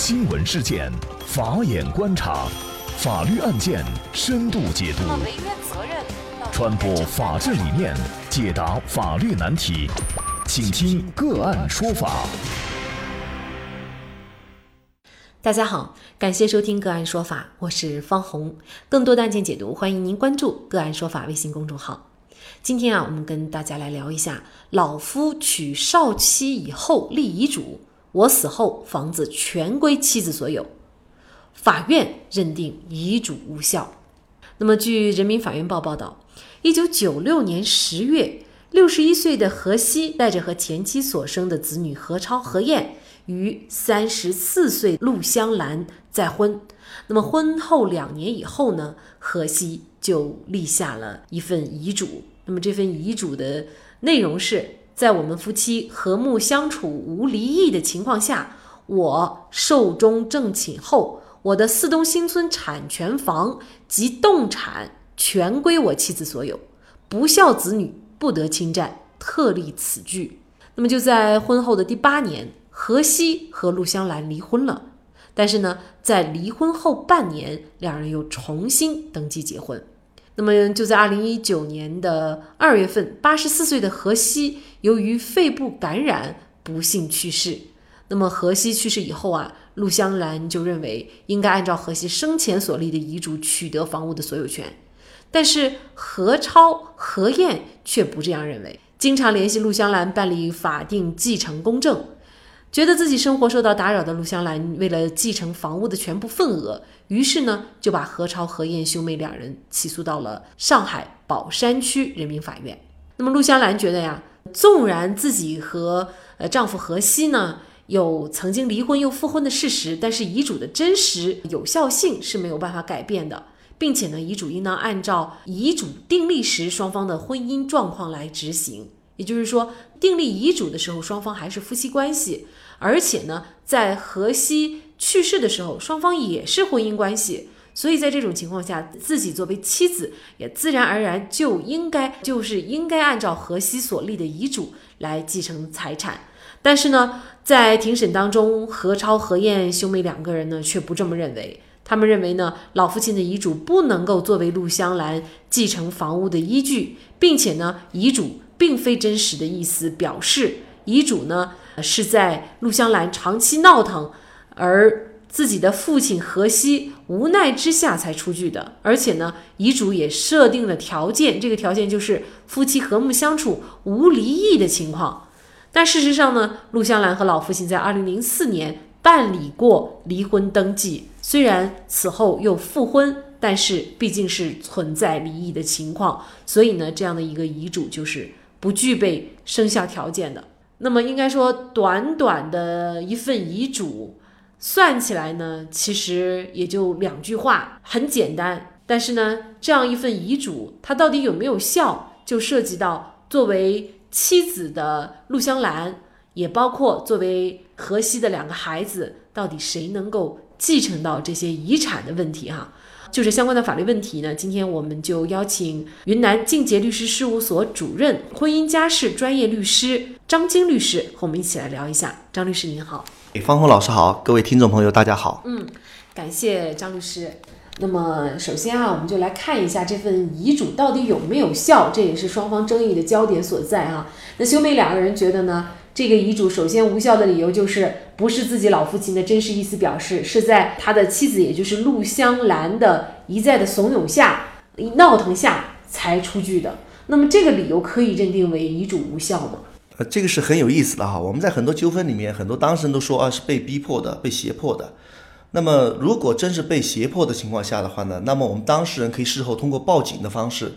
新闻事件，法眼观察，法律案件深度解读，传播法治理念，解答法律难题，请听个案说法。大家好，感谢收听个案说法，我是方红。更多的案件解读，欢迎您关注个案说法微信公众号。今天啊，我们跟大家来聊一下，老夫娶少妻以后立遗嘱。我死后，房子全归妻子所有，法院认定遗嘱无效。那么，据人民法院报报道，一九九六年十月，六十一岁的何西带着和前妻所生的子女何超、何燕，与三十四岁陆香兰再婚。那么，婚后两年以后呢，何西就立下了一份遗嘱。那么，这份遗嘱的内容是。在我们夫妻和睦相处、无离异的情况下，我寿终正寝后，我的四东新村产权房及动产全归我妻子所有，不孝子女不得侵占，特立此据。那么就在婚后的第八年，何西和陆香兰离婚了。但是呢，在离婚后半年，两人又重新登记结婚。那么就在二零一九年的二月份，八十四岁的何西由于肺部感染不幸去世。那么何西去世以后啊，陆香兰就认为应该按照何西生前所立的遗嘱取得房屋的所有权，但是何超、何燕却不这样认为，经常联系陆香兰办理法定继承公证。觉得自己生活受到打扰的陆香兰，为了继承房屋的全部份额，于是呢就把何超、何燕兄妹两人起诉到了上海宝山区人民法院。那么陆香兰觉得呀，纵然自己和呃丈夫何西呢有曾经离婚又复婚的事实，但是遗嘱的真实有效性是没有办法改变的，并且呢，遗嘱应当按照遗嘱订立时双方的婚姻状况来执行。也就是说，订立遗嘱的时候，双方还是夫妻关系，而且呢，在荷西去世的时候，双方也是婚姻关系，所以在这种情况下，自己作为妻子，也自然而然就应该就是应该按照荷西所立的遗嘱来继承财产。但是呢，在庭审当中，何超、何燕兄妹两个人呢却不这么认为，他们认为呢，老父亲的遗嘱不能够作为陆香兰继承房屋的依据，并且呢，遗嘱。并非真实的意思，表示遗嘱呢是在陆香兰长期闹腾，而自己的父亲何西无奈之下才出具的。而且呢，遗嘱也设定了条件，这个条件就是夫妻和睦相处、无离异的情况。但事实上呢，陆香兰和老父亲在二零零四年办理过离婚登记，虽然此后又复婚，但是毕竟是存在离异的情况，所以呢，这样的一个遗嘱就是。不具备生效条件的，那么应该说，短短的一份遗嘱，算起来呢，其实也就两句话，很简单。但是呢，这样一份遗嘱，它到底有没有效，就涉及到作为妻子的陆香兰，也包括作为荷西的两个孩子，到底谁能够继承到这些遗产的问题哈。就是相关的法律问题呢，今天我们就邀请云南静杰律师事务所主任、婚姻家事专业律师张晶律师和我们一起来聊一下。张律师您好，方红老师好，各位听众朋友大家好。嗯，感谢张律师。那么首先啊，我们就来看一下这份遗嘱到底有没有效，这也是双方争议的焦点所在啊。那兄妹两个人觉得呢？这个遗嘱首先无效的理由就是不是自己老父亲的真实意思表示，是在他的妻子也就是陆香兰的一再的怂恿下、闹腾下才出具的。那么这个理由可以认定为遗嘱无效吗？呃，这个是很有意思的哈。我们在很多纠纷里面，很多当事人都说啊是被逼迫的、被胁迫的。那么如果真是被胁迫的情况下的话呢，那么我们当事人可以事后通过报警的方式，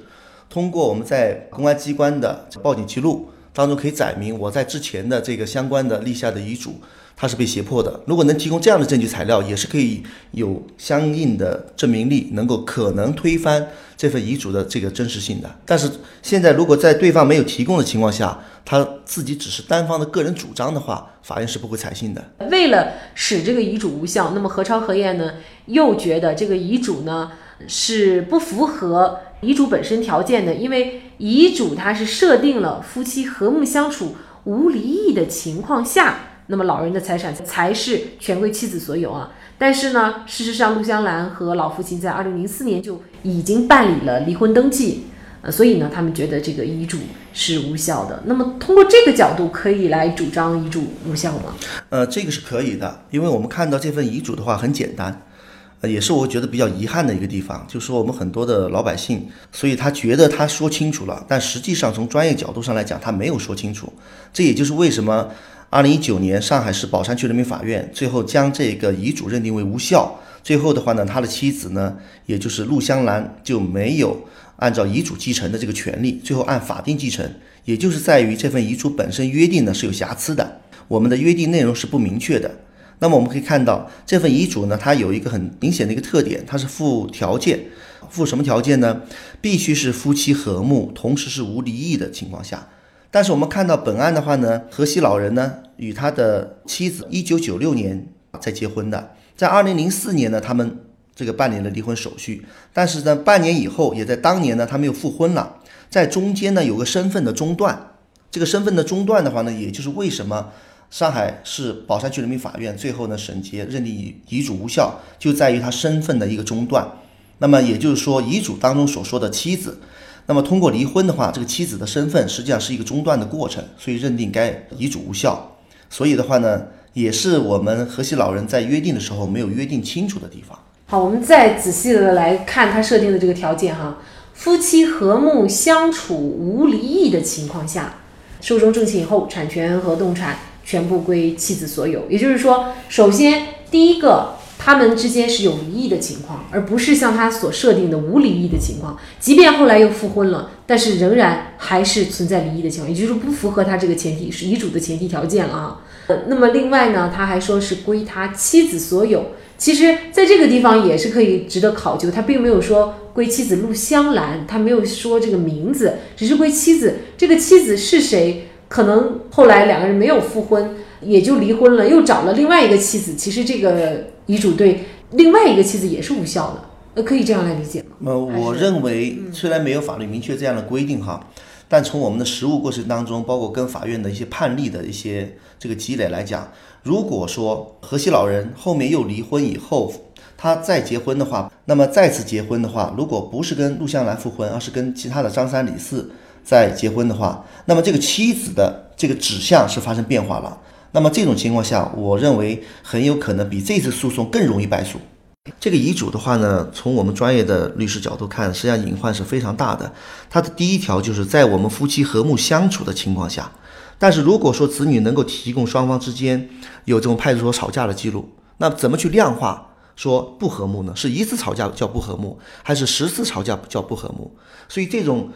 通过我们在公安机关的报警记录。当中可以载明我在之前的这个相关的立下的遗嘱，他是被胁迫的。如果能提供这样的证据材料，也是可以有相应的证明力，能够可能推翻这份遗嘱的这个真实性的。但是现在如果在对方没有提供的情况下，他自己只是单方的个人主张的话，法院是不会采信的。为了使这个遗嘱无效，那么何超何燕呢又觉得这个遗嘱呢是不符合。遗嘱本身条件的，因为遗嘱它是设定了夫妻和睦相处、无离异的情况下那么老人的财产才是全归妻子所有啊。但是呢，事实上陆香兰和老父亲在二零零四年就已经办理了离婚登记，呃，所以呢，他们觉得这个遗嘱是无效的。那么通过这个角度，可以来主张遗嘱无效吗？呃，这个是可以的，因为我们看到这份遗嘱的话很简单。也是我觉得比较遗憾的一个地方，就是说我们很多的老百姓，所以他觉得他说清楚了，但实际上从专业角度上来讲，他没有说清楚。这也就是为什么二零一九年上海市宝山区人民法院最后将这个遗嘱认定为无效。最后的话呢，他的妻子呢，也就是陆香兰就没有按照遗嘱继承的这个权利，最后按法定继承，也就是在于这份遗嘱本身约定呢是有瑕疵的，我们的约定内容是不明确的。那么我们可以看到，这份遗嘱呢，它有一个很明显的一个特点，它是附条件，附什么条件呢？必须是夫妻和睦，同时是无离异的情况下。但是我们看到本案的话呢，河西老人呢与他的妻子一九九六年才结婚的，在二零零四年呢，他们这个办理了离婚手续，但是呢，半年以后，也在当年呢，他们又复婚了，在中间呢有个身份的中断，这个身份的中断的话呢，也就是为什么。上海市宝山区人民法院最后呢审结认定遗遗嘱无效，就在于他身份的一个中断。那么也就是说，遗嘱当中所说的妻子，那么通过离婚的话，这个妻子的身份实际上是一个中断的过程，所以认定该遗嘱无效。所以的话呢，也是我们河西老人在约定的时候没有约定清楚的地方。好，我们再仔细的来看他设定的这个条件哈，夫妻和睦相处无离异的情况下，寿终正寝以后，产权和动产。全部归妻子所有，也就是说，首先第一个，他们之间是有离异的情况，而不是像他所设定的无离异的情况。即便后来又复婚了，但是仍然还是存在离异的情况，也就是不符合他这个前提，是遗嘱的前提条件了啊。那么另外呢，他还说是归他妻子所有。其实在这个地方也是可以值得考究，他并没有说归妻子陆香兰，他没有说这个名字，只是归妻子。这个妻子是谁？可能后来两个人没有复婚，也就离婚了，又找了另外一个妻子。其实这个遗嘱对另外一个妻子也是无效的，呃，可以这样来理解吗？呃，我认为虽然没有法律明确这样的规定哈，但从我们的实务过程当中，包括跟法院的一些判例的一些这个积累来讲，如果说河西老人后面又离婚以后，他再结婚的话，那么再次结婚的话，如果不是跟陆香兰复婚，而是跟其他的张三李四。在结婚的话，那么这个妻子的这个指向是发生变化了。那么这种情况下，我认为很有可能比这次诉讼更容易败诉。这个遗嘱的话呢，从我们专业的律师角度看，实际上隐患是非常大的。它的第一条就是在我们夫妻和睦相处的情况下，但是如果说子女能够提供双方之间有这种派出所吵架的记录，那怎么去量化说不和睦呢？是一次吵架叫不和睦，还是十次吵架叫不和睦？所以这种。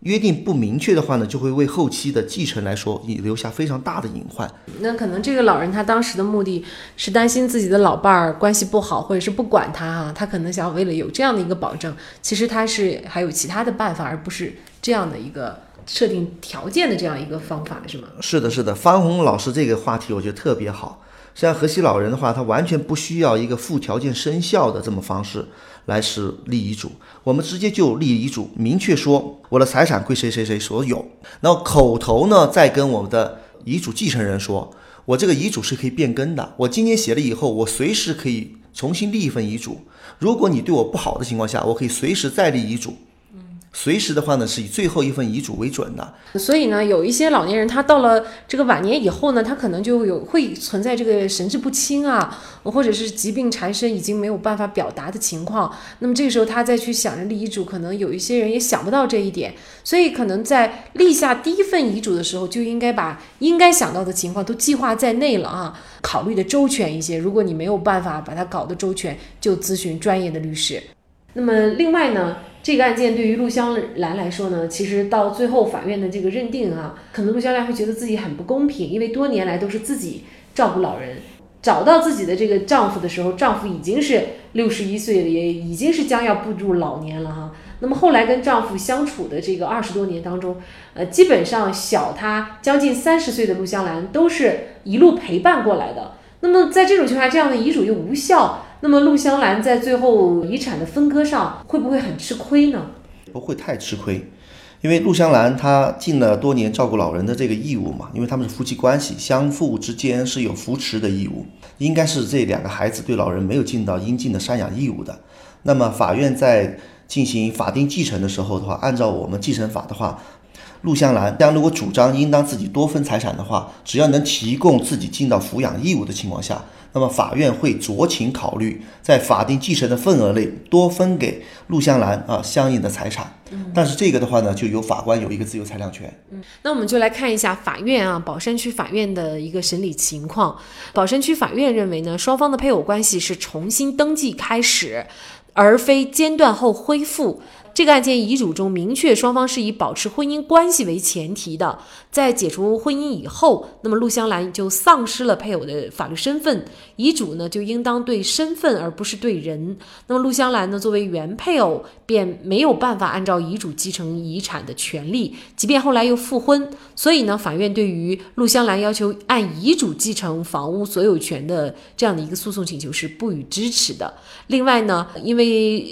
约定不明确的话呢，就会为后期的继承来说，你留下非常大的隐患。那可能这个老人他当时的目的是担心自己的老伴儿关系不好，或者是不管他啊，他可能想为了有这样的一个保证，其实他是还有其他的办法，而不是这样的一个设定条件的这样一个方法，是吗？是的，是的，方红老师这个话题我觉得特别好。像河西老人的话，他完全不需要一个附条件生效的这么方式来是立遗嘱，我们直接就立遗嘱，明确说我的财产归谁谁谁所有，然后口头呢再跟我们的遗嘱继承人说，我这个遗嘱是可以变更的，我今天写了以后，我随时可以重新立一份遗嘱，如果你对我不好的情况下，我可以随时再立遗嘱。随时的话呢，是以最后一份遗嘱为准的。所以呢，有一些老年人，他到了这个晚年以后呢，他可能就有会存在这个神志不清啊，或者是疾病缠身，已经没有办法表达的情况。那么这个时候，他再去想着立遗嘱，可能有一些人也想不到这一点。所以，可能在立下第一份遗嘱的时候，就应该把应该想到的情况都计划在内了啊，考虑的周全一些。如果你没有办法把它搞得周全，就咨询专业的律师。那么，另外呢？这个案件对于陆香兰来说呢，其实到最后法院的这个认定啊，可能陆香兰会觉得自己很不公平，因为多年来都是自己照顾老人，找到自己的这个丈夫的时候，丈夫已经是六十一岁了，也已经是将要步入老年了哈。那么后来跟丈夫相处的这个二十多年当中，呃，基本上小她将近三十岁的陆香兰都是一路陪伴过来的。那么在这种情况下，这样的遗嘱又无效。那么陆香兰在最后遗产的分割上会不会很吃亏呢？不会太吃亏，因为陆香兰她尽了多年照顾老人的这个义务嘛，因为他们是夫妻关系，相互之间是有扶持的义务，应该是这两个孩子对老人没有尽到应尽的赡养义务的。那么法院在进行法定继承的时候的话，按照我们继承法的话。陆香兰将如果主张应当自己多分财产的话，只要能提供自己尽到抚养义务的情况下，那么法院会酌情考虑在法定继承的份额内多分给陆香兰啊相应的财产。但是这个的话呢，就由法官有一个自由裁量权。嗯，那我们就来看一下法院啊，宝山区法院的一个审理情况。宝山区法院认为呢，双方的配偶关系是重新登记开始，而非间断后恢复。这个案件遗嘱中明确，双方是以保持婚姻关系为前提的。在解除婚姻以后，那么陆香兰就丧失了配偶的法律身份，遗嘱呢就应当对身份而不是对人。那么陆香兰呢作为原配偶，便没有办法按照遗嘱继承遗产的权利，即便后来又复婚。所以呢，法院对于陆香兰要求按遗嘱继承房屋所有权的这样的一个诉讼请求是不予支持的。另外呢，因为。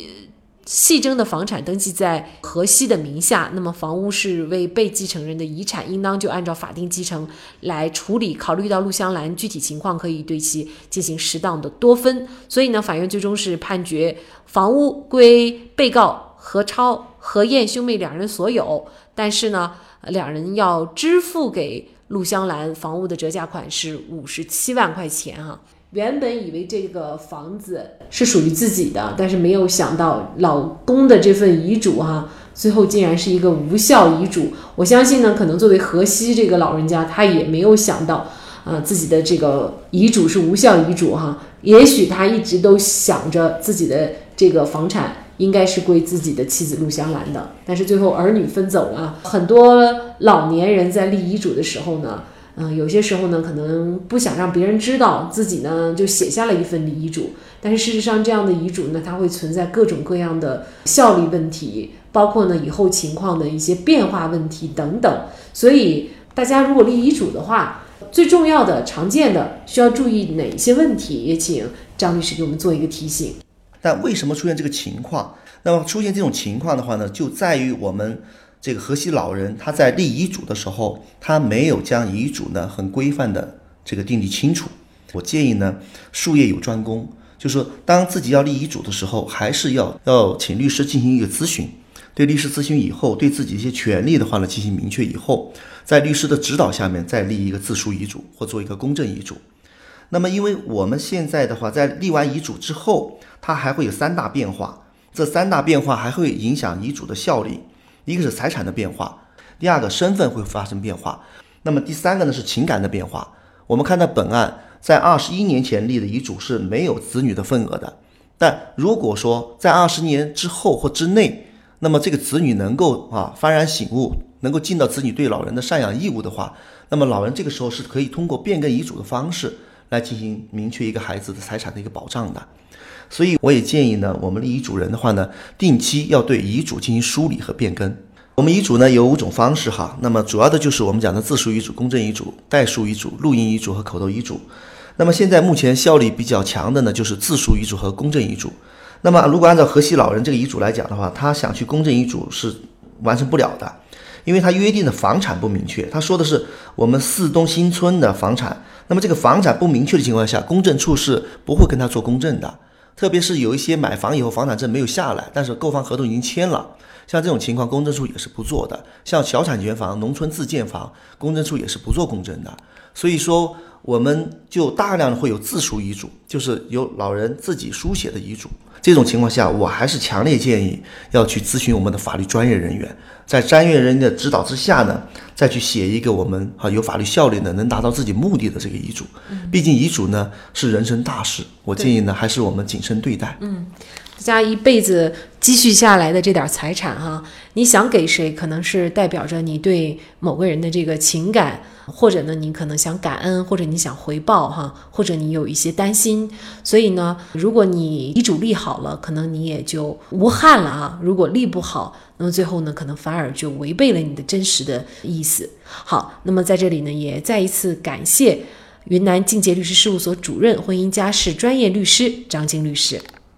系争的房产登记在河西的名下，那么房屋是为被继承人的遗产，应当就按照法定继承来处理。考虑到陆香兰具体情况，可以对其进行适当的多分。所以呢，法院最终是判决房屋归被告何超、何燕兄妹两人所有，但是呢，两人要支付给陆香兰房屋的折价款是五十七万块钱啊。原本以为这个房子是属于自己的，但是没有想到老公的这份遗嘱哈，最后竟然是一个无效遗嘱。我相信呢，可能作为河西这个老人家，他也没有想到，呃，自己的这个遗嘱是无效遗嘱哈。也许他一直都想着自己的这个房产应该是归自己的妻子陆香兰的，但是最后儿女分走了。很多老年人在立遗嘱的时候呢。嗯，有些时候呢，可能不想让别人知道自己呢就写下了一份遗嘱，但是事实上这样的遗嘱呢，它会存在各种各样的效力问题，包括呢以后情况的一些变化问题等等。所以大家如果立遗嘱的话，最重要的、常见的需要注意哪些问题？也请张律师给我们做一个提醒。但为什么出现这个情况？那么出现这种情况的话呢，就在于我们。这个河西老人他在立遗嘱的时候，他没有将遗嘱呢很规范的这个订立清楚。我建议呢，术业有专攻，就是说当自己要立遗嘱的时候，还是要要请律师进行一个咨询。对律师咨询以后，对自己一些权利的话呢进行明确以后，在律师的指导下面再立一个自书遗嘱或做一个公证遗嘱。那么，因为我们现在的话，在立完遗嘱之后，它还会有三大变化，这三大变化还会影响遗嘱的效力。一个是财产的变化，第二个身份会发生变化，那么第三个呢是情感的变化。我们看到本案在二十一年前立的遗嘱是没有子女的份额的，但如果说在二十年之后或之内，那么这个子女能够啊幡然醒悟，能够尽到子女对老人的赡养义务的话，那么老人这个时候是可以通过变更遗嘱的方式来进行明确一个孩子的财产的一个保障的。所以我也建议呢，我们立遗嘱人的话呢，定期要对遗嘱进行梳理和变更。我们遗嘱呢有五种方式哈，那么主要的就是我们讲的自书遗嘱、公证遗嘱、代书遗嘱、录音遗嘱和口头遗嘱。那么现在目前效力比较强的呢，就是自书遗嘱和公证遗嘱。那么如果按照河西老人这个遗嘱来讲的话，他想去公证遗嘱是完成不了的，因为他约定的房产不明确，他说的是我们四东新村的房产，那么这个房产不明确的情况下，公证处是不会跟他做公证的。特别是有一些买房以后房产证没有下来，但是购房合同已经签了，像这种情况，公证处也是不做的。像小产权房、农村自建房，公证处也是不做公证的。所以说，我们就大量的会有自书遗嘱，就是由老人自己书写的遗嘱。这种情况下，我还是强烈建议要去咨询我们的法律专业人员，在专业人员的指导之下呢，再去写一个我们啊有法律效力的、能达到自己目的的这个遗嘱。毕竟遗嘱呢是人生大事，我建议呢还是我们谨慎对待。嗯。家一辈子积蓄下来的这点财产，哈，你想给谁，可能是代表着你对某个人的这个情感，或者呢，你可能想感恩，或者你想回报，哈，或者你有一些担心。所以呢，如果你遗嘱立好了，可能你也就无憾了啊。如果立不好，那么最后呢，可能反而就违背了你的真实的意思。好，那么在这里呢，也再一次感谢云南静杰律师事务所主任婚姻家事专业律师张晶律师。